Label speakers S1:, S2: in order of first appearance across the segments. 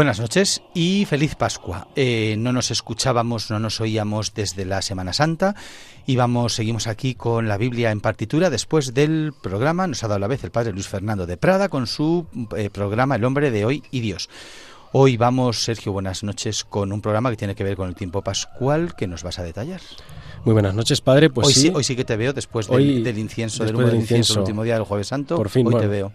S1: Buenas noches y feliz Pascua. Eh, no nos escuchábamos, no nos oíamos desde la Semana Santa y vamos, seguimos aquí con la Biblia en partitura. Después del programa nos ha dado la vez el Padre Luis Fernando de Prada con su eh, programa El hombre de hoy y Dios. Hoy vamos, Sergio, buenas noches, con un programa que tiene que ver con el tiempo pascual que nos vas a detallar.
S2: Muy buenas noches, padre. Pues
S1: hoy
S2: sí,
S1: hoy sí que te veo después del, del incienso, del, del incienso, el último día del Jueves Santo.
S2: Por fin,
S1: hoy
S2: bueno,
S1: te veo.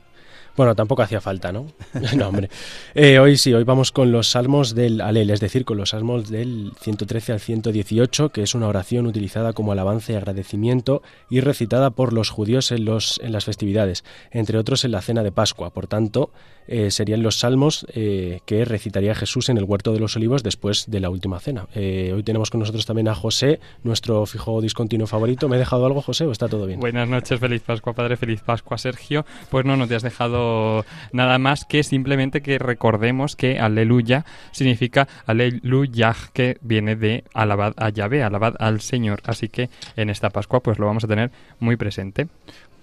S2: Bueno, tampoco hacía falta, ¿no? no, hombre. Eh, hoy sí, hoy vamos con los salmos del Alel, es decir, con los salmos del 113 al 118, que es una oración utilizada como alabanza y agradecimiento y recitada por los judíos en, los, en las festividades, entre otros en la cena de Pascua. Por tanto, eh, serían los salmos eh, que recitaría Jesús en el huerto de los olivos después de la última cena. Eh, hoy tenemos con nosotros también a José, nuestro fijo discontinuo favorito. ¿Me he dejado algo, José, o está todo bien?
S3: Buenas noches, feliz Pascua, padre, feliz Pascua, Sergio. Pues no, no te has dejado nada más que simplemente que recordemos que aleluya significa aleluya, que viene de alabad a Yahvé, alabad al Señor. Así que en esta Pascua pues lo vamos a tener muy presente.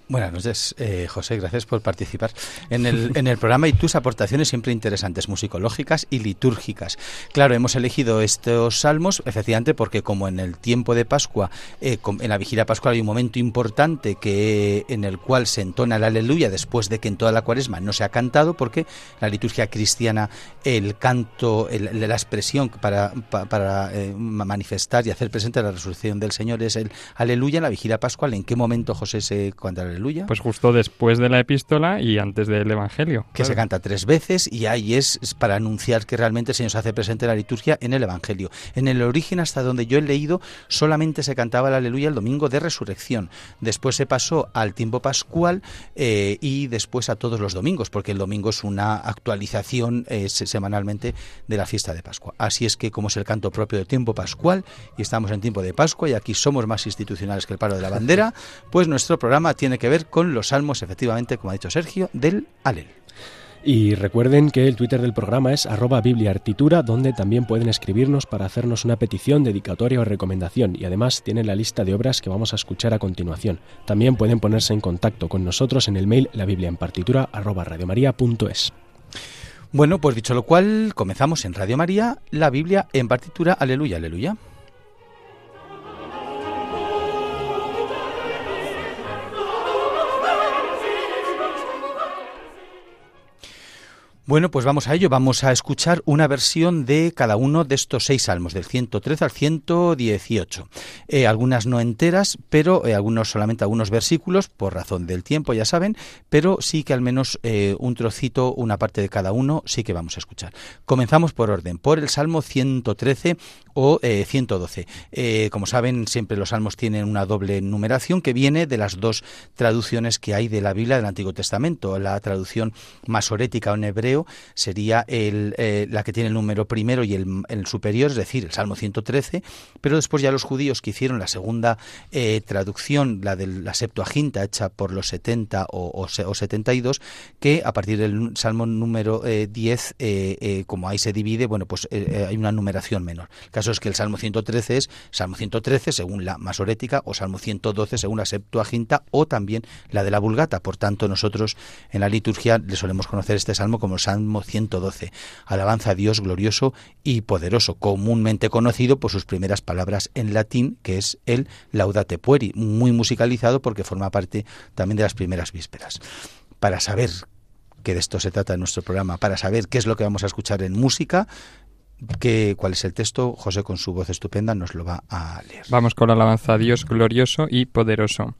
S1: Buenas noches, eh, José, gracias por participar en el, en el programa y tus aportaciones siempre interesantes, musicológicas y litúrgicas. Claro, hemos elegido estos salmos, efectivamente, porque como en el tiempo de Pascua, eh, en la vigilia pascual hay un momento importante que en el cual se entona el aleluya después de que en toda la cuaresma no se ha cantado, porque la liturgia cristiana, el canto, la expresión para, para, eh, manifestar y hacer presente la resurrección del Señor es el aleluya en la vigilia pascual. ¿En qué momento, José, se el aleluya?
S3: Pues justo después de la epístola y antes del Evangelio.
S1: Que claro. se canta tres veces y ahí es, para anunciar que realmente el Señor se hace presente en la liturgia en el Evangelio. En el origen, hasta donde yo he leído, solamente se cantaba el aleluya el domingo de resurrección. Después se pasó al tiempo pascual eh, y después a todos los domingos, porque el domingo es una actualización eh, semanalmente de la fiesta de Pascua. Así es que como es el canto propio del tiempo pascual y estamos en tiempo de Pascua y aquí somos más institucionales que el paro de la bandera, pues nuestro programa tiene que ver con los salmos, efectivamente, como ha dicho Sergio, del Alel.
S2: Y recuerden que el Twitter del programa es arroba bibliaartitura, donde también pueden escribirnos para hacernos una petición, dedicatoria o recomendación. Y además tienen la lista de obras que vamos a escuchar a continuación. También pueden ponerse en contacto con nosotros en el mail la biblia en partitura arroba radiomaria.es.
S1: Bueno, pues dicho lo cual, comenzamos en Radio María, la Biblia en partitura, aleluya, aleluya. Bueno, pues vamos a ello. Vamos a escuchar una versión de cada uno de estos seis salmos, del 113 al 118. Eh, algunas no enteras, pero eh, algunos solamente algunos versículos, por razón del tiempo, ya saben, pero sí que al menos eh, un trocito, una parte de cada uno, sí que vamos a escuchar. Comenzamos por orden, por el Salmo 113 o 112. como saben, siempre los salmos tienen una doble numeración que viene de las dos traducciones que hay de la Biblia del Antiguo Testamento, la traducción masorética en hebreo sería el, eh, la que tiene el número primero y el, superior, es decir, el Salmo 113, pero después ya los judíos que hicieron la segunda eh, traducción, la de la Septuaginta, hecha por los 70 o, o, o 72, que a partir del Salmo número eh, 10, como ahí se divide, bueno, pues eh, hay una numeración menor. El caso es que el Salmo 113 es Salmo 113 según la masorética o Salmo 112 según la Septuaginta o también la de la Vulgata. Por tanto, nosotros en la liturgia le solemos conocer este salmo como Salmo 112, alabanza a Dios glorioso y poderoso, comúnmente conocido por sus primeras palabras en latín, que es el Laudate Pueri, muy musicalizado porque forma parte también de las primeras vísperas. Para saber que de esto se trata en nuestro programa, para saber qué es lo que vamos a escuchar en música, ¿Qué, ¿Cuál es el texto? José con su voz estupenda nos lo va a leer.
S3: Vamos con la alabanza a Dios glorioso y poderoso.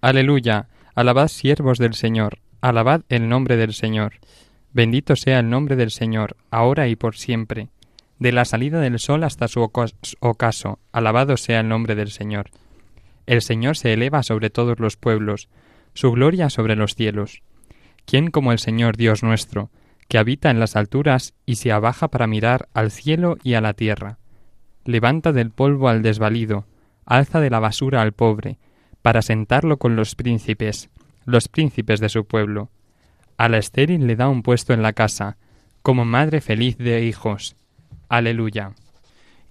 S3: Aleluya, alabad siervos del Señor, alabad el nombre del Señor. Bendito sea el nombre del Señor, ahora y por siempre. De la salida del sol hasta su ocaso, alabado sea el nombre del Señor. El Señor se eleva sobre todos los pueblos, su gloria sobre los cielos. ¿Quién como el Señor Dios nuestro, que habita en las alturas y se abaja para mirar al cielo y a la tierra? Levanta del polvo al desvalido, alza de la basura al pobre, para sentarlo con los príncipes, los príncipes de su pueblo. A la estéril le da un puesto en la casa, como madre feliz de hijos. Aleluya.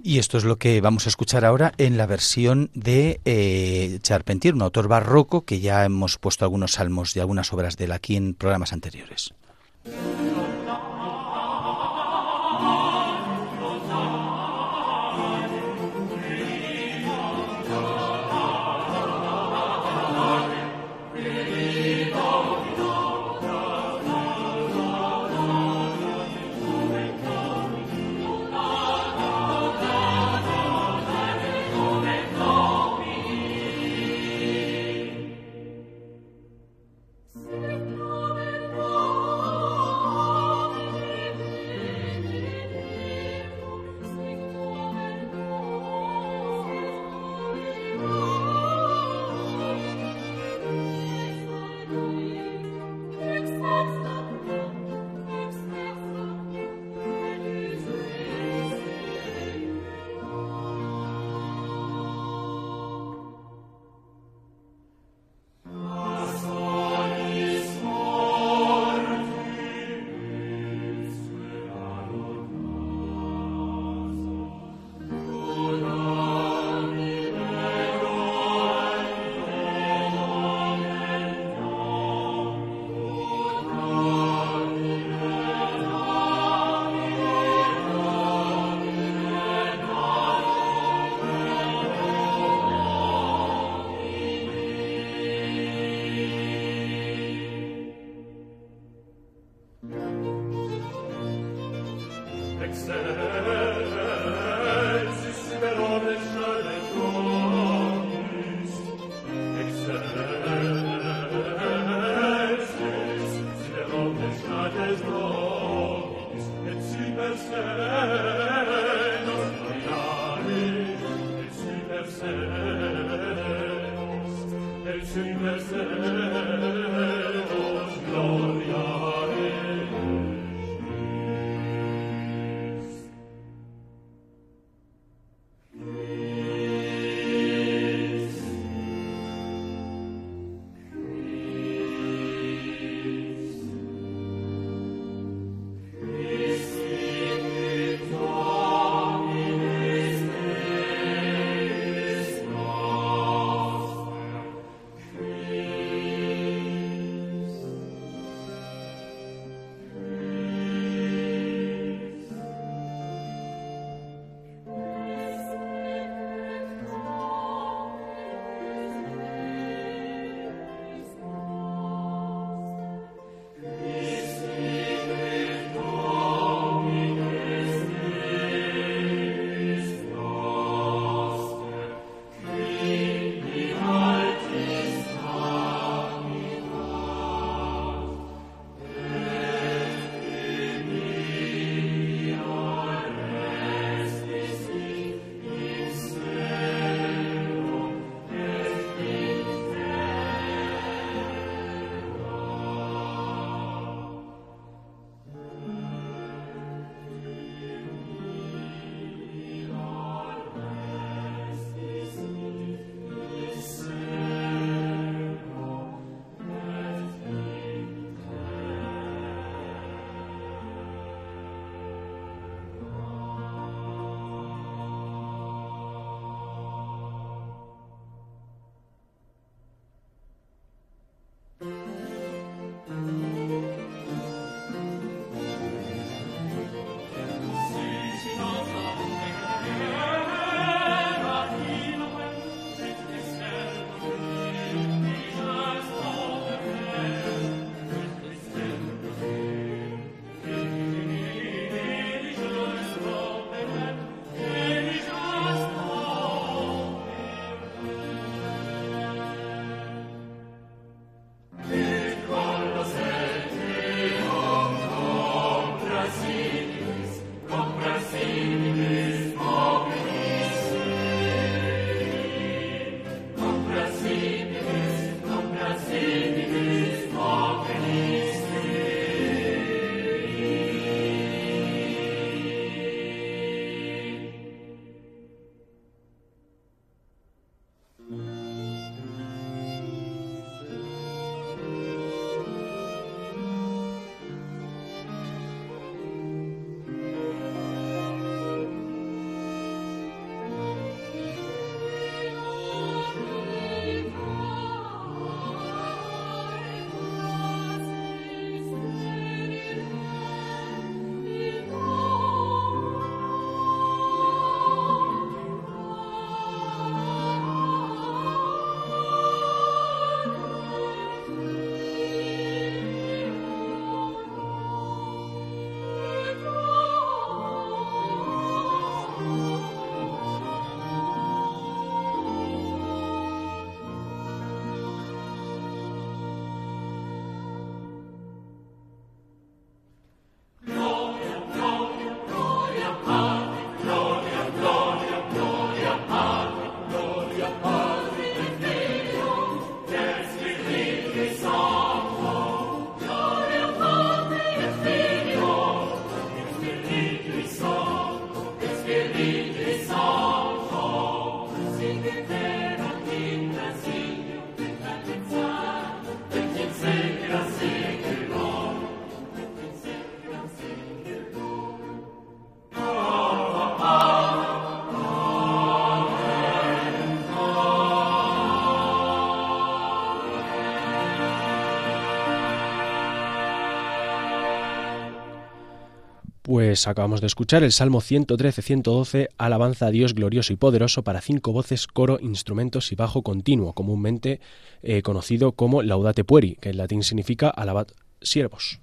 S1: Y esto es lo que vamos a escuchar ahora en la versión de eh, Charpentier, un autor barroco que ya hemos puesto algunos salmos de algunas obras de él aquí en programas anteriores.
S2: Pues acabamos de escuchar el Salmo 113-112, Alabanza a Dios glorioso y poderoso para cinco voces, coro, instrumentos y bajo continuo, comúnmente eh, conocido como Laudate Pueri, que en latín significa Alabad siervos.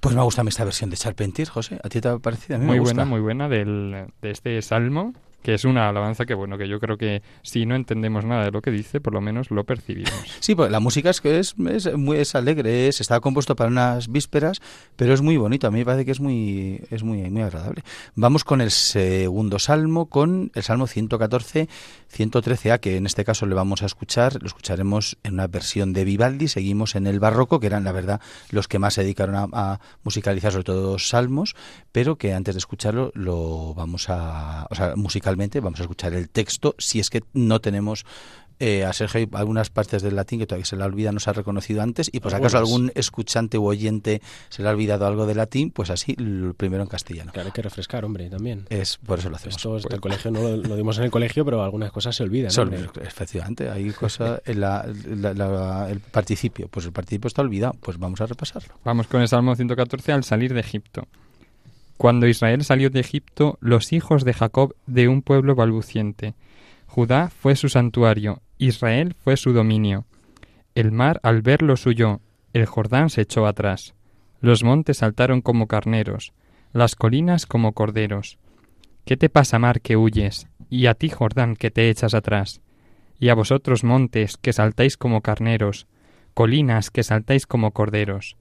S1: Pues me gusta esta versión de Charpentier, José. ¿A ti te ha parecido? A mí
S3: muy
S1: me gusta.
S3: buena, muy buena del, de este salmo que es una alabanza que bueno que yo creo que si no entendemos nada de lo que dice por lo menos lo percibimos.
S1: Sí pues la música es que es, es muy es alegre es, está compuesto para unas vísperas pero es muy bonito a mí me parece que es muy es muy muy agradable. Vamos con el segundo salmo con el salmo 114 113a que en este caso le vamos a escuchar lo escucharemos en una versión de Vivaldi seguimos en el barroco que eran la verdad los que más se dedicaron a, a musicalizar sobre todo salmos pero que antes de escucharlo lo vamos a o sea vamos a escuchar el texto, si es que no tenemos eh, a Sergio algunas partes del latín que todavía se le ha olvidado, no se ha reconocido antes, y por si acaso algún escuchante u oyente se le ha olvidado algo de latín, pues así, lo primero en castellano.
S2: Claro, hay que refrescar, hombre, también.
S1: Es, por eso lo hacemos.
S2: Esto el colegio no lo, dimos en el colegio, pero algunas cosas se olvidan.
S1: Son, efectivamente, hay cosas, en la, el participio, pues el participio está olvidado, pues vamos a repasarlo.
S3: Vamos con el Salmo 114 al salir de Egipto. Cuando Israel salió de Egipto, los hijos de Jacob de un pueblo balbuciente. Judá fue su santuario, Israel fue su dominio. El mar al verlo huyó, el Jordán se echó atrás. Los montes saltaron como carneros, las colinas como corderos. ¿Qué te pasa, mar, que huyes? Y a ti, Jordán, que te echas atrás. Y a vosotros, montes, que saltáis como carneros, colinas, que saltáis como corderos.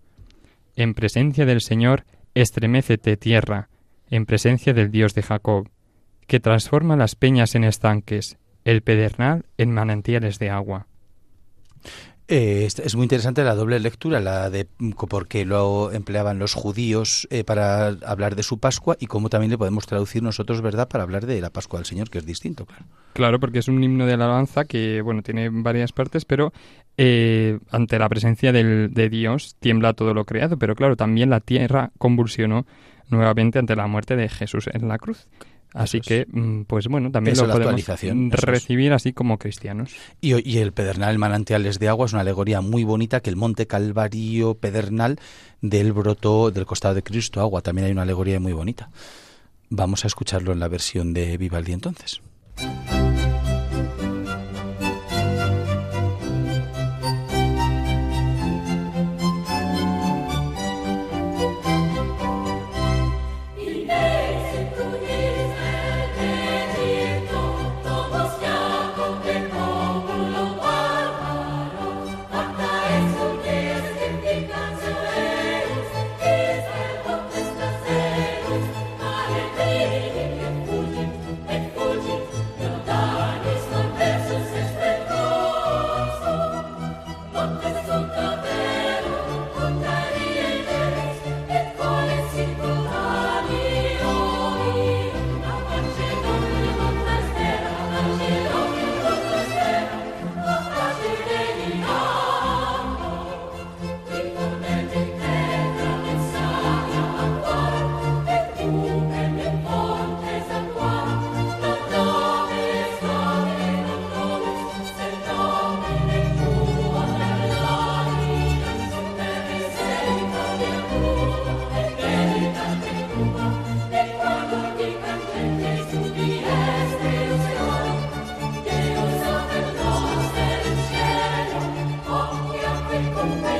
S3: En presencia del Señor, Estremécete tierra, en presencia del Dios de Jacob, que transforma las peñas en estanques, el pedernal en manantiales de agua.
S1: Eh, es muy interesante la doble lectura, la de por qué lo empleaban los judíos eh, para hablar de su Pascua y cómo también le podemos traducir nosotros, ¿verdad?, para hablar de la Pascua del Señor, que es distinto, claro.
S3: Claro, porque es un himno de alabanza que, bueno, tiene varias partes, pero eh, ante la presencia del, de Dios tiembla todo lo creado, pero claro, también la tierra convulsionó nuevamente ante la muerte de Jesús en la cruz. Así que, mm, pues bueno, también lo podemos recibir así como cristianos.
S1: Y, el pedernal, el manantiales de agua, es una alegoría muy bonita que el monte Calvario pedernal del broto del costado de Cristo agua. También hay una alegoría muy bonita. Vamos a escucharlo en la versión de Vivaldi entonces. Amen.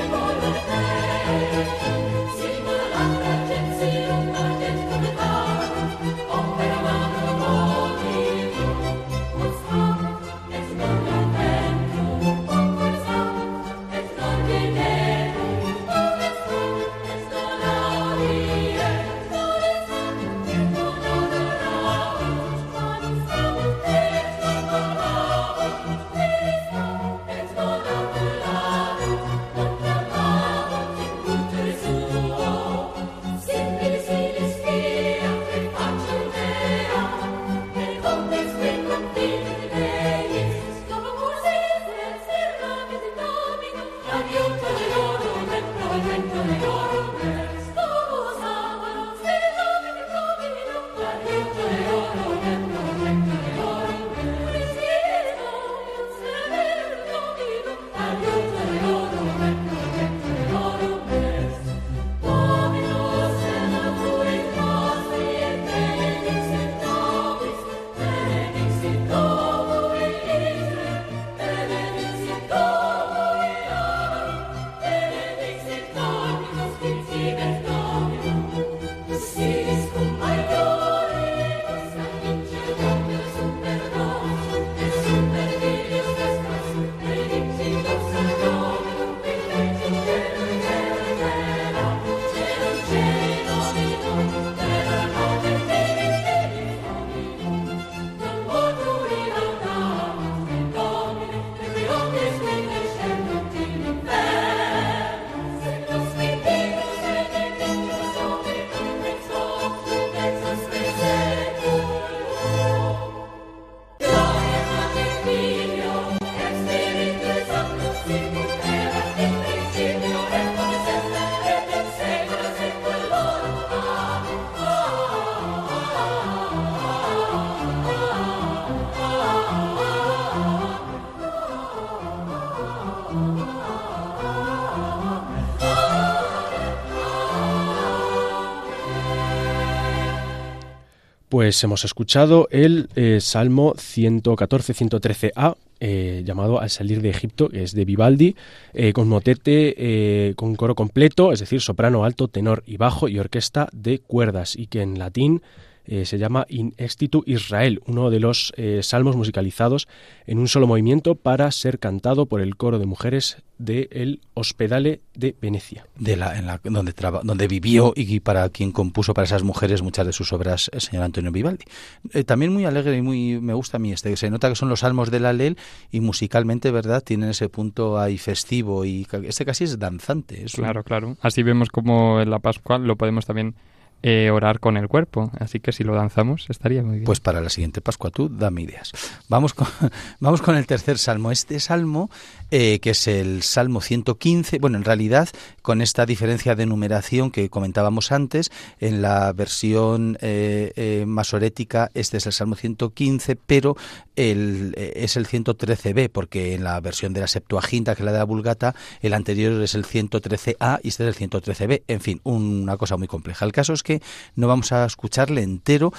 S2: Pues hemos escuchado el eh, Salmo 114-113a, eh, llamado Al salir de Egipto, que es de Vivaldi, eh, con motete con coro completo, es decir, soprano, alto, tenor y bajo, y orquesta de cuerdas, y que en latín eh, se llama In Extitu Israel, uno de los eh, salmos musicalizados en un solo movimiento para ser cantado por el coro de mujeres del el Hospedale de Venecia.
S1: De la, en la, donde, donde vivió y para quien compuso para esas mujeres muchas de sus obras el señor Antonio Vivaldi. Eh, también muy alegre y muy me gusta a mí este. Se nota que son los salmos de la Lel y musicalmente, ¿verdad? Tienen ese punto ahí festivo y este casi es danzante.
S3: claro, claro. Así vemos como en la Pascua lo podemos también eh, orar con el cuerpo. Así que si lo danzamos estaría muy bien.
S1: Pues para la siguiente Pascua tú dame ideas. Vamos con, vamos con el tercer salmo. Este salmo, eh, que es el Salmo 115, bueno, en realidad con esta diferencia de numeración que comentábamos antes, en la versión eh, masorética este es el Salmo 115, pero el, es el 113b, porque en la versión de la Septuaginta, que es la de la Vulgata, el anterior es el 113a y este es el 113b. En fin, una cosa muy compleja. El caso es que no vamos a escucharle entero,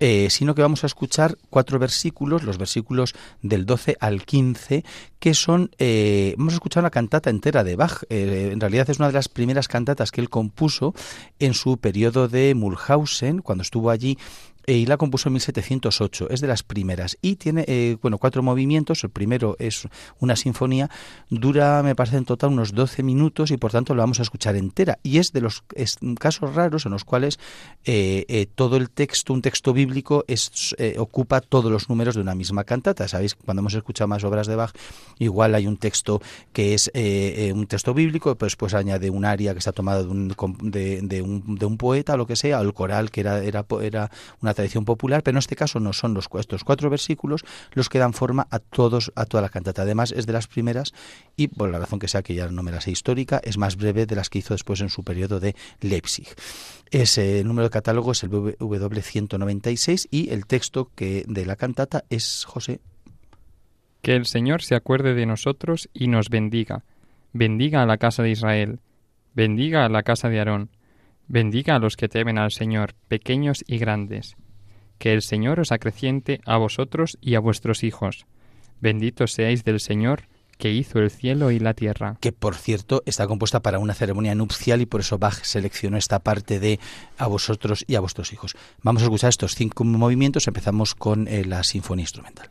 S1: eh, sino que vamos a escuchar cuatro versículos, los versículos del 12 al 15, que son, eh, vamos a escuchar una cantata entera de Bach. Eh, en realidad es una de las primeras cantatas que él compuso en su periodo de Mulhausen, cuando estuvo allí y la compuso en 1708, es de las primeras. Y tiene eh, bueno cuatro movimientos, el primero es una sinfonía, dura me parece en total unos 12 minutos y por tanto la vamos a escuchar entera. Y es de los casos raros en los cuales eh, todo el texto, un texto bíblico es, ocupa todos los números de una misma cantata, sabéis cuando hemos escuchado más obras de Bach igual hay un texto que es un texto bíblico, pues pues añade un aria que está tomada de un, de, un, de un poeta o lo que sea, o el coral que era, era, era una tradición popular, pero en este caso no son los estos cuatro versículos los que dan forma a todos a toda la cantata. Además es de las primeras y por la razón que sea que ya no me la sé histórica, es más breve de las que hizo después en su periodo de Leipzig. Ese número de catálogo es el W196 y el texto que de la cantata es José
S3: que el Señor se acuerde de nosotros y nos bendiga. Bendiga a la casa de Israel. Bendiga a la casa de Aarón. Bendiga a los que temen al Señor, pequeños y grandes que el Señor os acreciente a vosotros y a vuestros hijos. Benditos seáis del Señor, que hizo el cielo y la tierra.
S1: Que por cierto está compuesta para una ceremonia nupcial y por eso Bach seleccionó esta parte de a vosotros y a vuestros hijos. Vamos a escuchar estos cinco movimientos. Empezamos con eh, la sinfonía instrumental.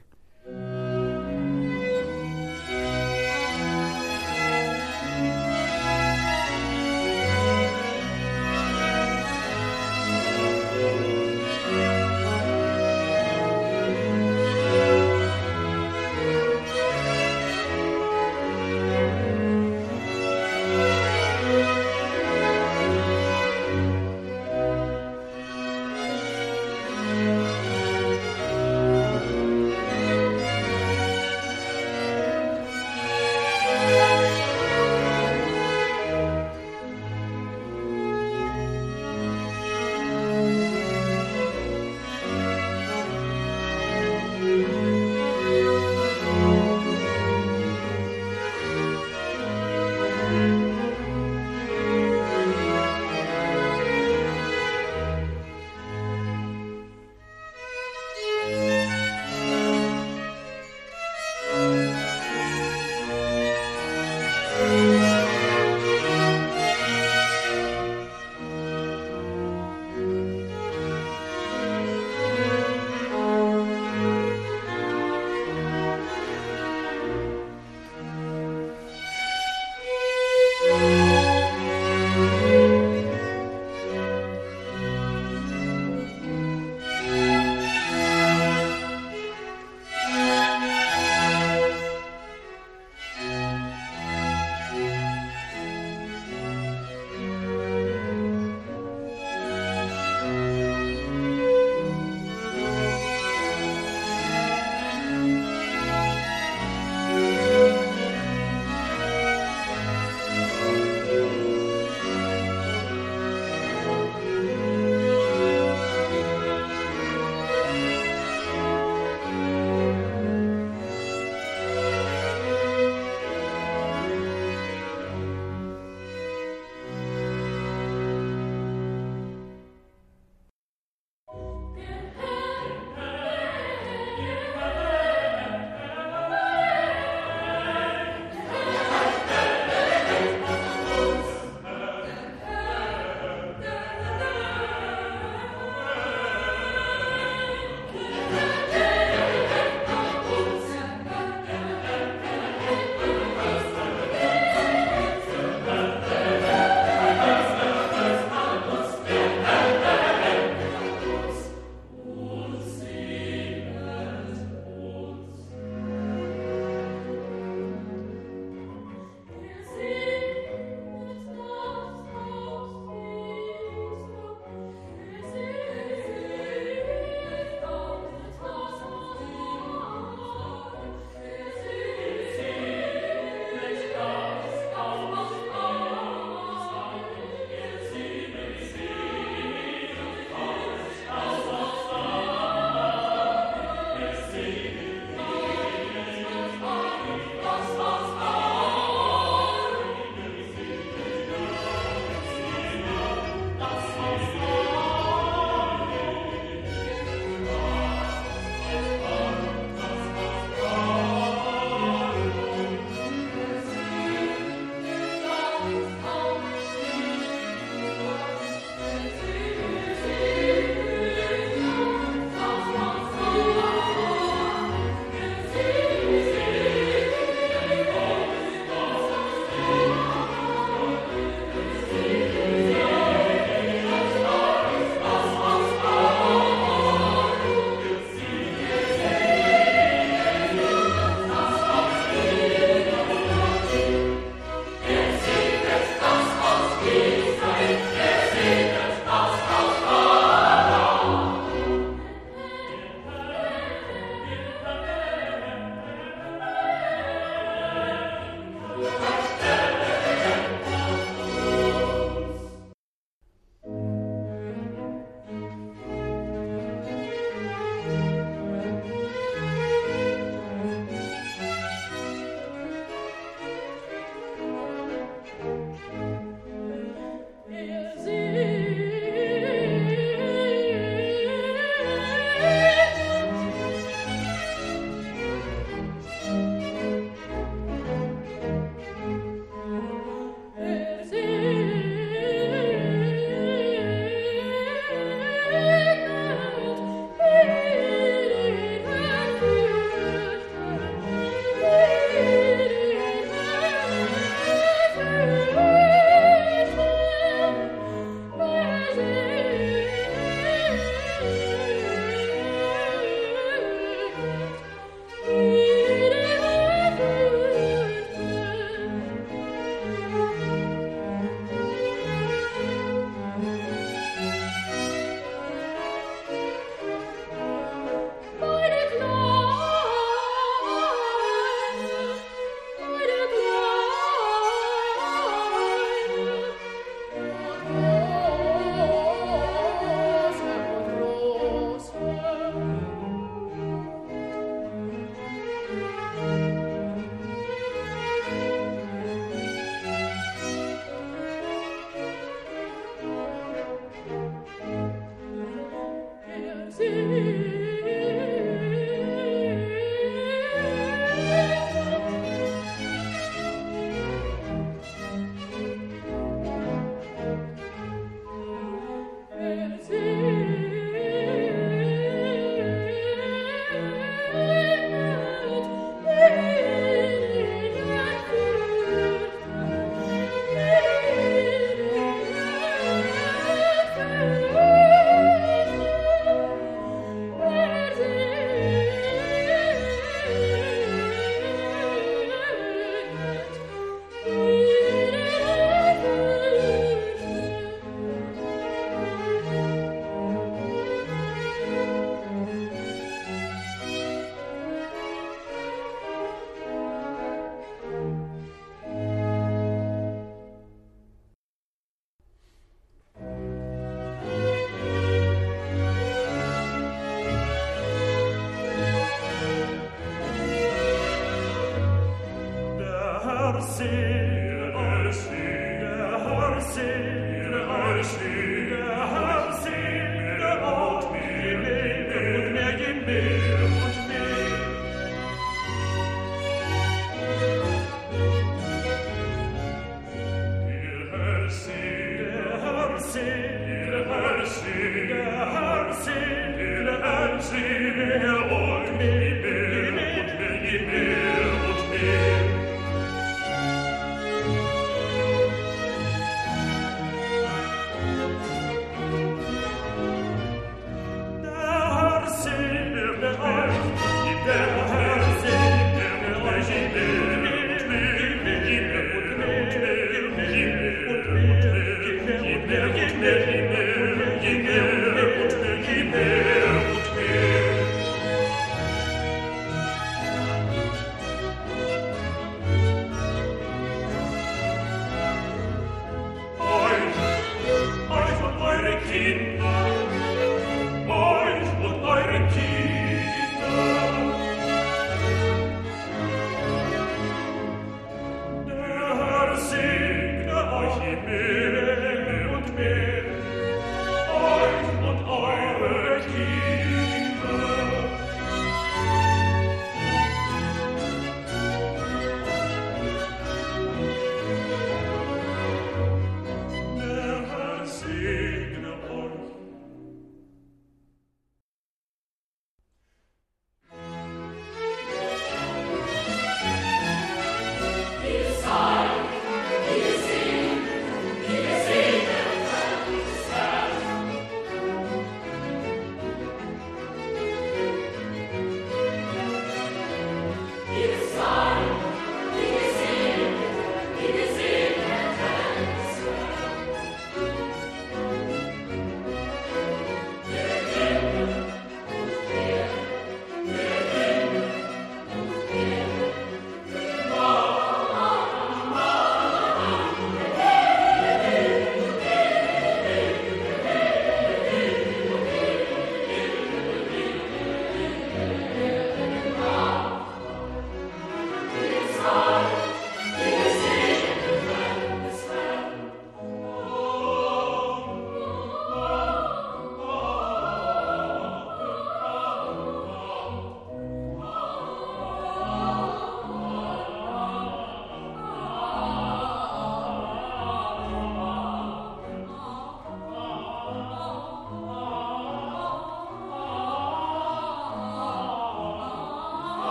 S1: Christi.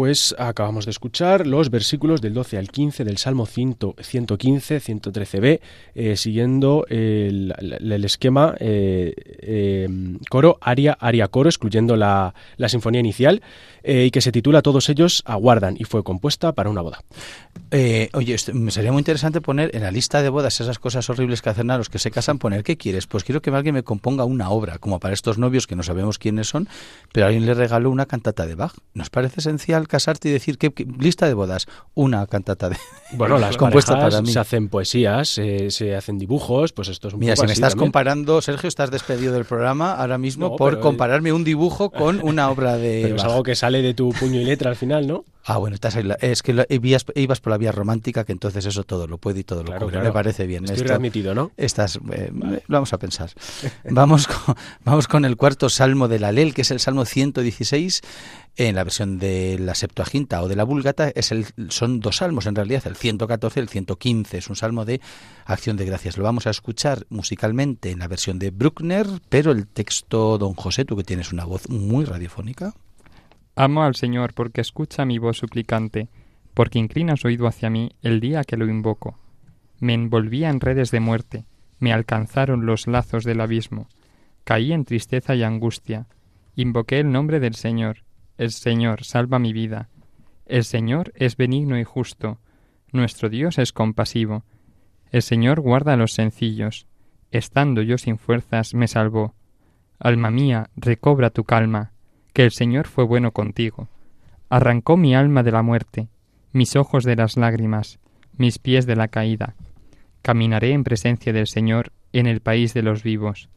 S2: Pues acabamos de escuchar los versículos del 12 al 15 del Salmo 115, 113b, eh, siguiendo el, esquema eh, eh, coro, aria, aria, coro, excluyendo la, la sinfonía inicial, y que se titula Todos ellos aguardan y fue compuesta para una boda.
S1: Oye, me sería muy interesante poner en la lista de bodas esas cosas horribles que hacen a los que se casan, poner ¿qué quieres? Pues quiero que alguien me componga una obra, como para estos novios que no sabemos quiénes son, pero alguien le regaló una cantata de Bach. ¿Nos parece esencial? casarte y decir que, lista de bodas, una cantata de
S2: bueno las compuesta para mí. se hacen poesías, se, hacen dibujos, pues esto es un
S1: Mira,
S2: si
S1: me estás comparando, Sergio, estás despedido del programa ahora mismo por eh, compararme un dibujo con una obra de
S2: pero es algo que sale de tu puño y letra al final, ¿no?
S1: Ah, bueno, estás es que ibas, por la vía romántica, que entonces eso todo lo puede y todo lo cubre. Me parece bien.
S2: Estoy readmitido, ¿no?
S1: Estás, eh, lo vamos a pensar. vamos, con, vamos con el cuarto salmo de la Lel, que es el salmo 116. En la versión de la Septuaginta o de la Vulgata es el, son dos salmos en realidad, el 114 y el 115. Es un salmo de acción de gracias. Lo vamos a escuchar musicalmente en la versión de Bruckner, pero el texto, don José, tú que tienes una voz muy radiofónica.
S3: Amo al Señor porque escucha mi voz suplicante, porque inclina su oído hacia mí el día que lo invoco. Me envolvía en redes de muerte, me alcanzaron los lazos del abismo. Caí en tristeza y angustia. Invoqué el nombre del Señor. El Señor salva mi vida. El Señor es benigno y justo. Nuestro Dios es compasivo. El Señor guarda a los sencillos. Estando yo sin fuerzas, me salvó. Alma mía, recobra tu calma que el Señor fue bueno contigo. Arrancó mi alma de la muerte, mis ojos de las lágrimas, mis pies de la caída. Caminaré en presencia del Señor en el país de los vivos.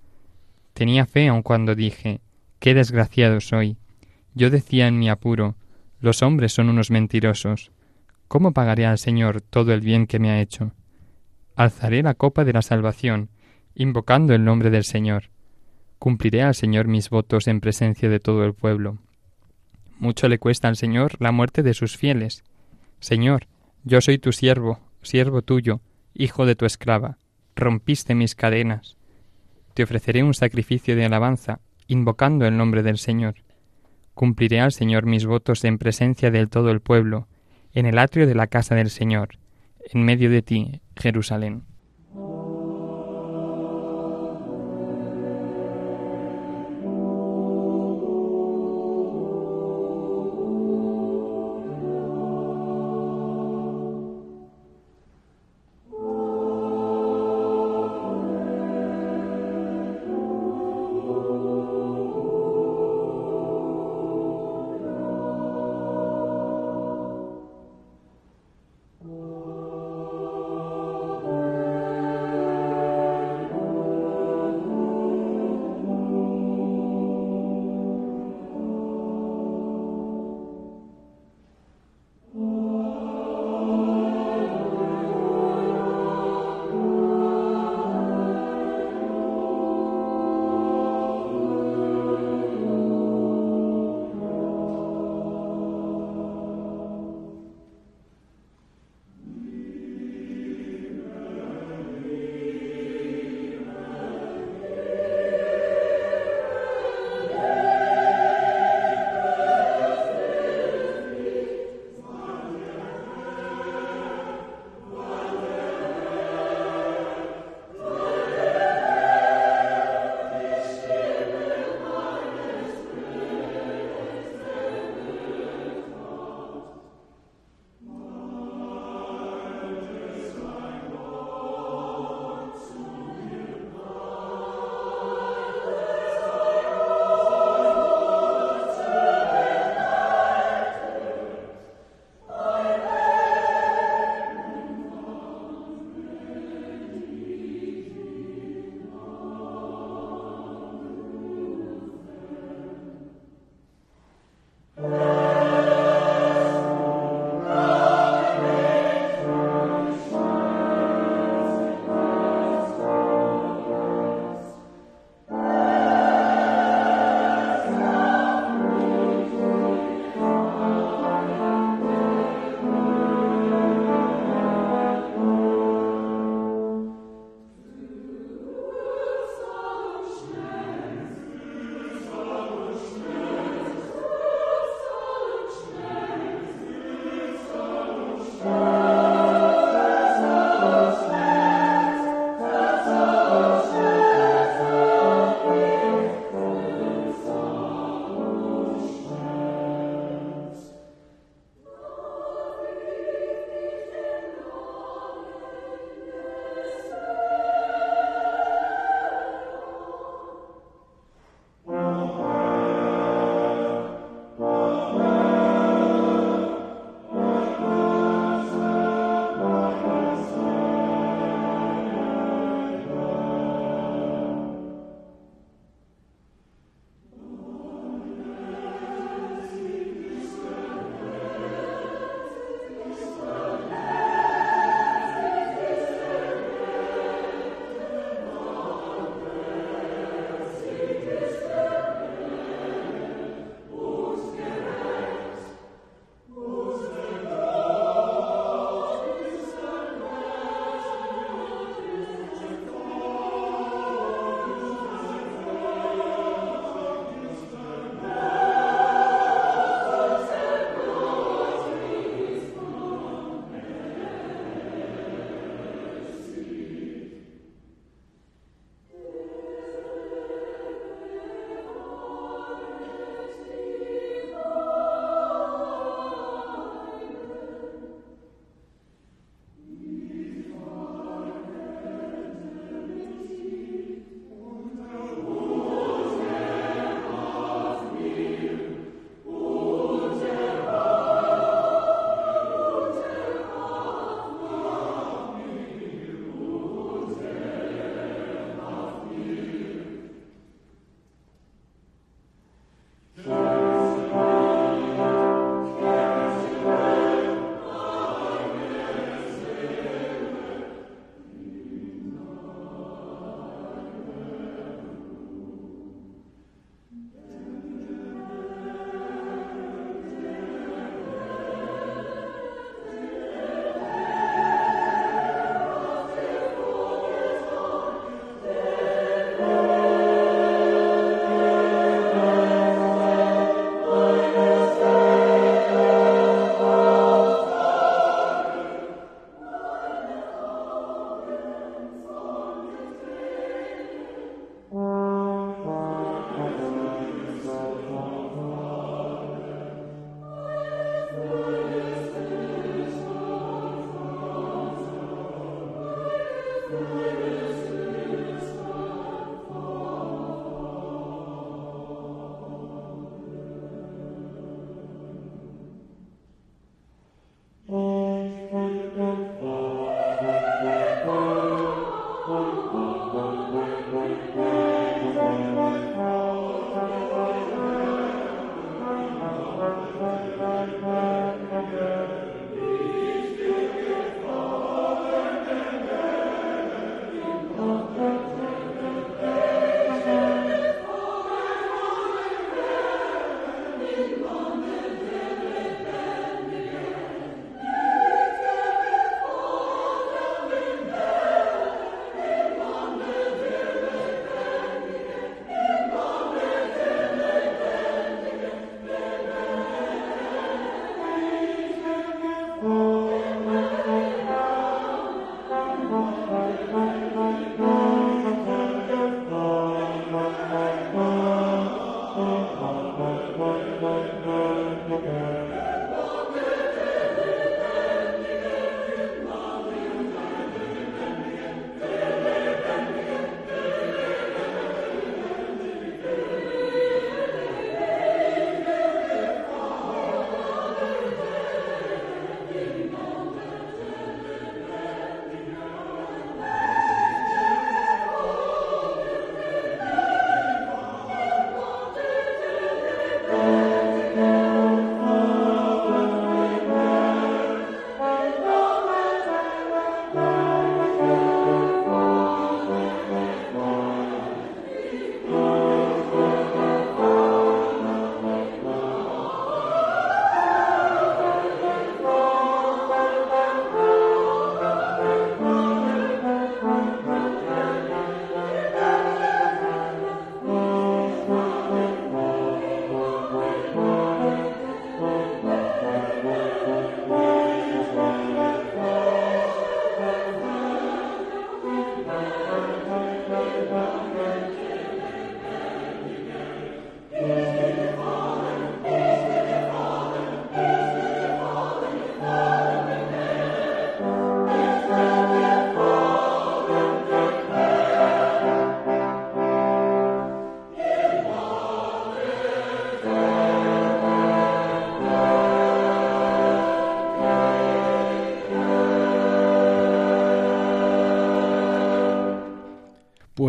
S3: Tenía fe aun cuando dije, qué desgraciado soy. Yo decía en mi apuro, los hombres son unos mentirosos. ¿Cómo pagaré al Señor todo el bien que me ha hecho? Alzaré la copa de la salvación, invocando el nombre del Señor. Cumpliré al Señor mis votos en presencia de todo el pueblo. Mucho le cuesta al Señor la muerte de sus fieles. Señor, yo soy tu siervo, siervo tuyo, hijo de tu esclava. Rompiste mis cadenas. Te ofreceré un sacrificio de alabanza, invocando el nombre del Señor. Cumpliré al Señor mis votos en presencia del todo el pueblo, en el atrio de la casa del Señor, en medio de ti, Jerusalén.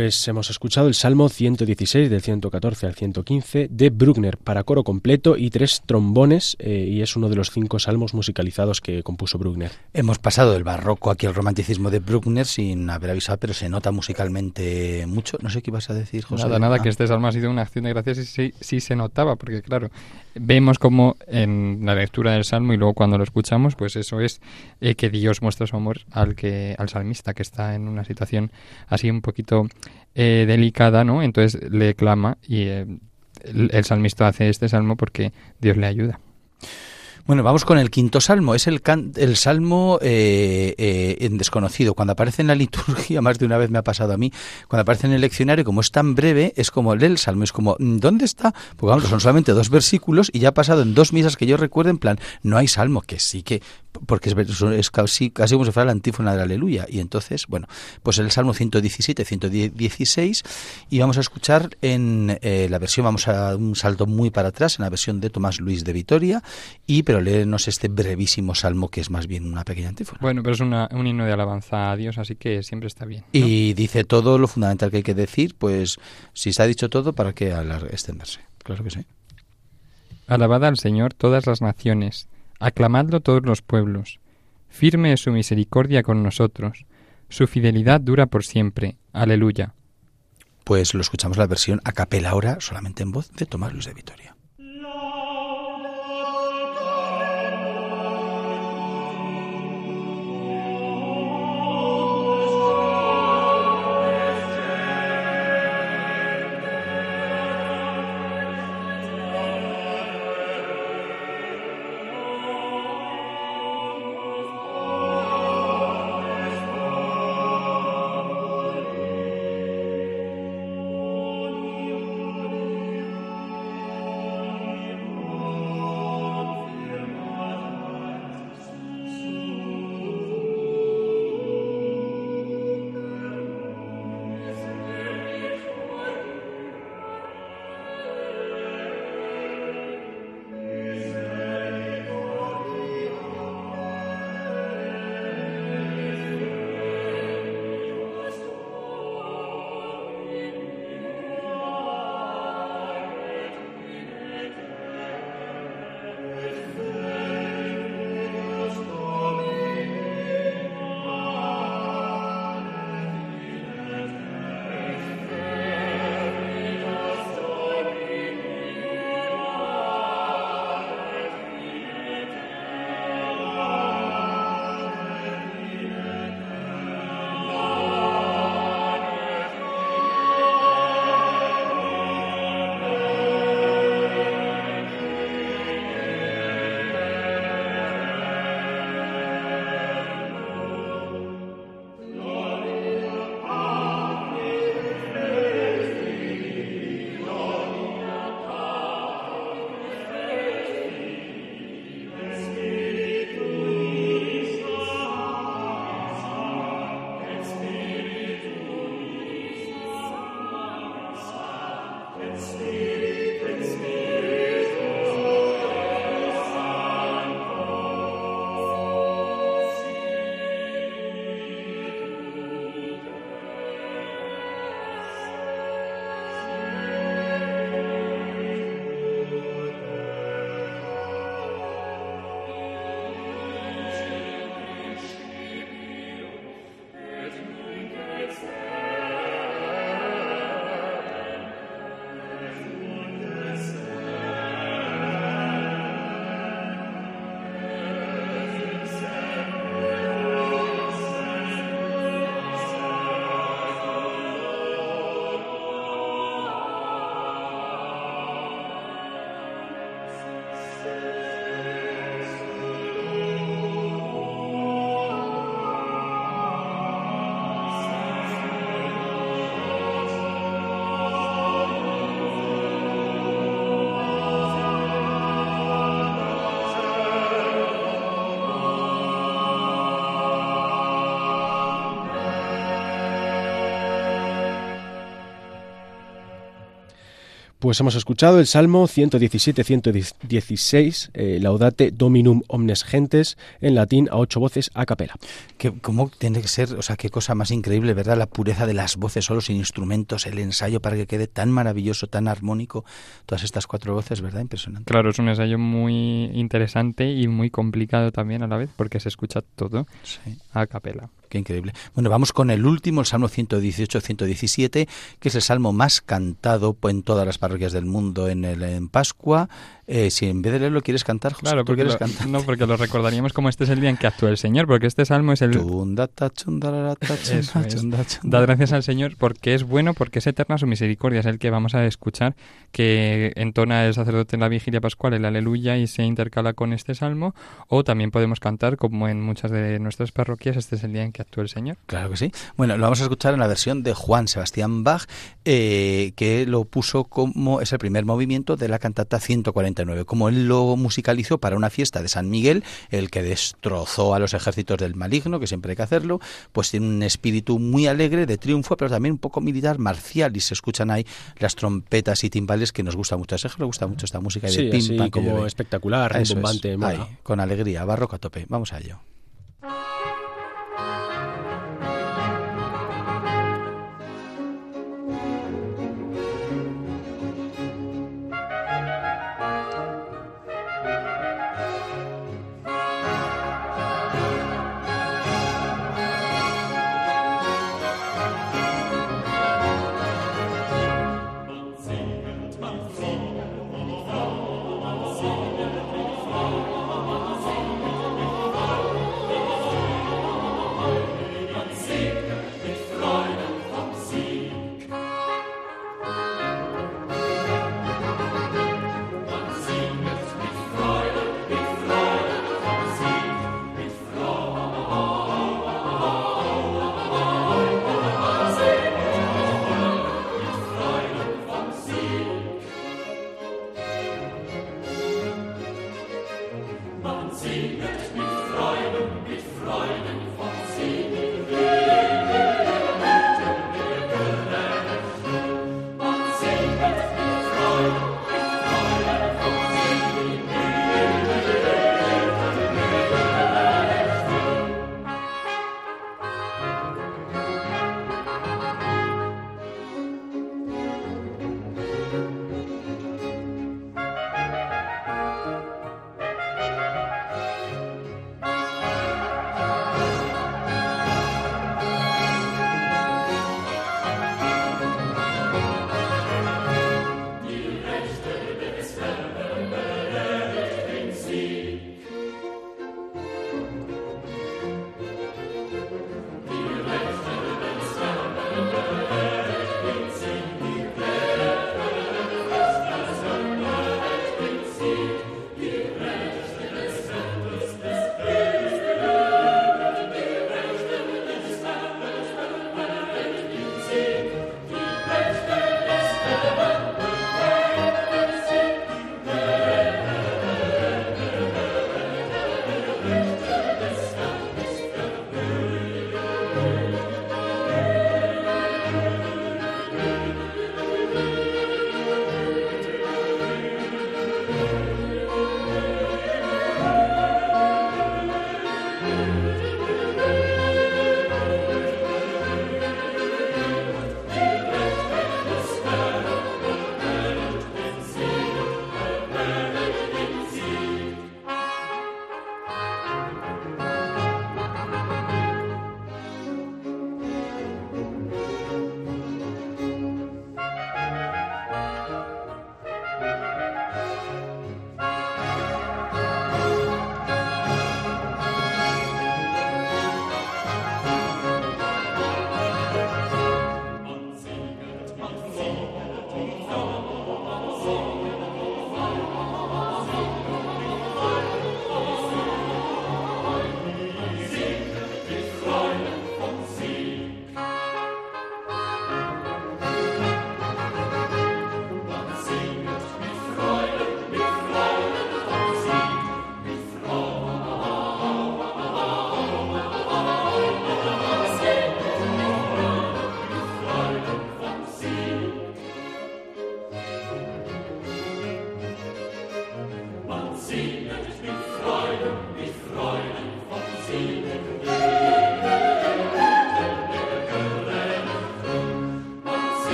S2: Pues hemos escuchado el Salmo 116 del 114 al 115 de Bruckner para coro completo y tres trombones eh, y es uno de los cinco salmos musicalizados que compuso Bruckner.
S1: Hemos pasado del barroco aquí al romanticismo de Bruckner sin haber avisado, pero se nota musicalmente mucho. No sé qué ibas a decir, José.
S3: Nada, nada,
S1: Ah.
S3: que este salmo ha sido una acción de gracias y sí, sí se notaba, porque claro, vemos como en la lectura del salmo y luego cuando lo escuchamos, pues eso es eh, que Dios muestra su amor al que al salmista que está en una situación así un poquito eh, delicada, ¿no? Entonces le clama y eh, el, salmista hace este salmo porque Dios le ayuda.
S1: Bueno, vamos con el quinto salmo. Es el, el salmo eh, en desconocido. Cuando aparece en la liturgia, más de una vez me ha pasado a mí, cuando aparece en el leccionario, como es tan breve, es como leer el salmo. Es como, mm, ¿dónde está? Porque son solamente dos versículos y ya ha pasado en dos misas que yo recuerdo, en plan, no hay salmo, que sí que, porque es, ver- es casi, casi como si fuera la antífona de la aleluya. Y entonces, bueno, pues el salmo 117, 116, y vamos a escuchar en eh, la versión, vamos a un salto muy para atrás, en la versión de Tomás Luis de Vitoria, y pero léenos este brevísimo salmo que es más bien una pequeña antífona.
S3: Bueno, pero es una- un himno de alabanza a Dios, así que siempre está bien. ¿no?
S1: Y dice todo lo fundamental que hay que decir, pues si se ha dicho todo, ¿para qué extenderse? Claro que sí.
S3: Alabad al Señor todas las naciones, aclamadlo todos los pueblos. Firme es su misericordia con nosotros, su fidelidad dura por siempre. Aleluya.
S1: Pues lo escuchamos la versión a capela ahora, solamente en voz de Tomás Luis de Vitoria.
S2: Pues hemos escuchado el Salmo 117-116, eh, Laudate Dominum Omnes Gentes, en latín a ocho voces a capela.
S1: Que, ¿Cómo tiene que ser, o sea, qué cosa más increíble, ¿verdad? La pureza de las voces solo sin instrumentos, el ensayo para que quede tan maravilloso, tan armónico, todas estas cuatro voces, ¿verdad? Impresionante.
S3: Claro, es un ensayo muy interesante y muy complicado también a la vez, porque se escucha todo a capela.
S1: Qué increíble. Bueno, vamos con el último, el Salmo 118-117, que es el salmo más cantado en todas las parroquias del mundo en, el, en Pascua. Eh, si en vez de leerlo quieres cantar, José,
S3: claro,
S1: quieres
S3: lo,
S1: cantar?
S3: no, porque lo recordaríamos como este es el día en que actúa el Señor, porque este salmo es el... Da gracias al Señor porque es bueno, porque es eterna su misericordia, es el que vamos a escuchar, que entona el sacerdote en la vigilia pascual, el aleluya, y se intercala con este salmo, o también podemos cantar, como en muchas de nuestras parroquias, este es el día en que actúa el Señor.
S1: Claro que sí. Bueno, lo vamos a escuchar en la versión de Juan Sebastián Bach, eh, que lo puso como es el primer movimiento de la cantata 140 como él lo musicalizó para una fiesta de San Miguel, el que destrozó a los ejércitos del maligno, que siempre hay que hacerlo, pues tiene un espíritu muy alegre de triunfo, pero también un poco militar, marcial, y se escuchan ahí las trompetas y timbales que nos gusta mucho. A Sergio le gusta mucho esta música
S2: sí,
S1: de pim,
S2: así
S1: pam,
S2: como espectacular,
S1: Eso es. Ahí, con alegría, barroco a tope. Vamos a ello.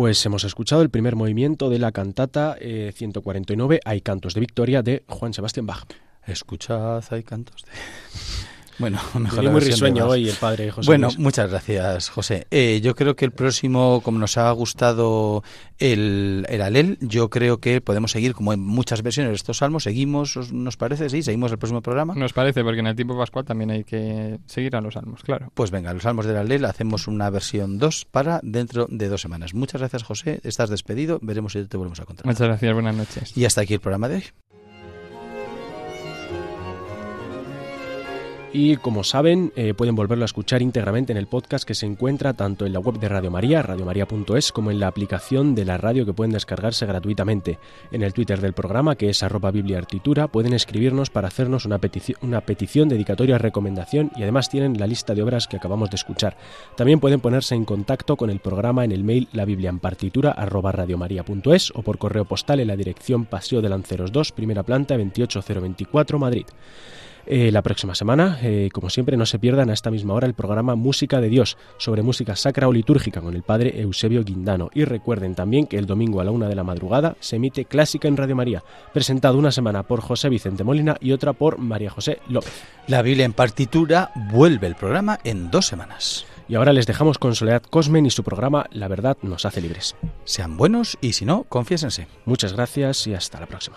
S2: Pues hemos escuchado el primer movimiento de la cantata 149 eh, Hay cantos de victoria de Juan Sebastián Bach.
S1: Escuchad, hay cantos de... Bueno, mejor
S2: muy risueño hoy el padre José.
S1: Bueno, muchas gracias, José. Eh, yo creo que el próximo, como nos ha gustado el, el Alel, yo creo que podemos seguir, como en muchas versiones de estos salmos, seguimos, ¿nos parece? Sí, seguimos el próximo programa.
S3: Nos parece, porque en el tiempo pascual también hay que seguir a los salmos, claro.
S1: Pues venga, los salmos del Alel, hacemos una versión 2 para dentro de dos semanas. Muchas gracias, José. Estás despedido. Veremos si te volvemos a encontrar.
S3: Muchas gracias, buenas noches.
S1: Y hasta aquí el programa de hoy.
S2: Y como saben, eh, pueden volverlo a escuchar íntegramente en el podcast que se encuentra tanto en la web de Radio María, radiomaria.es, como en la aplicación de la radio que pueden descargarse gratuitamente. En el Twitter del programa, que es arroba bibliaartitura, pueden escribirnos para hacernos una, petición, una petición, dedicatoria, recomendación y además tienen la lista de obras que acabamos de escuchar. También pueden ponerse en contacto con el programa en el mail la biblia en o por correo postal en la dirección Paseo de Lanceros 2, primera planta 28024 Madrid. Eh, la próxima semana, eh, como siempre, no se pierdan a esta misma hora el programa Música de Dios sobre música sacra o litúrgica con el padre Eusebio Guindano. Y recuerden también que el domingo a la una de la madrugada se emite Clásica en Radio María, presentado una semana por José Vicente Molina y otra por María José López.
S1: La Biblia en partitura vuelve el programa en dos semanas.
S2: Y ahora les dejamos con Soledad Cosmen y su programa La verdad nos hace libres.
S1: Sean buenos y si no, confiésense.
S2: Muchas gracias y hasta la próxima.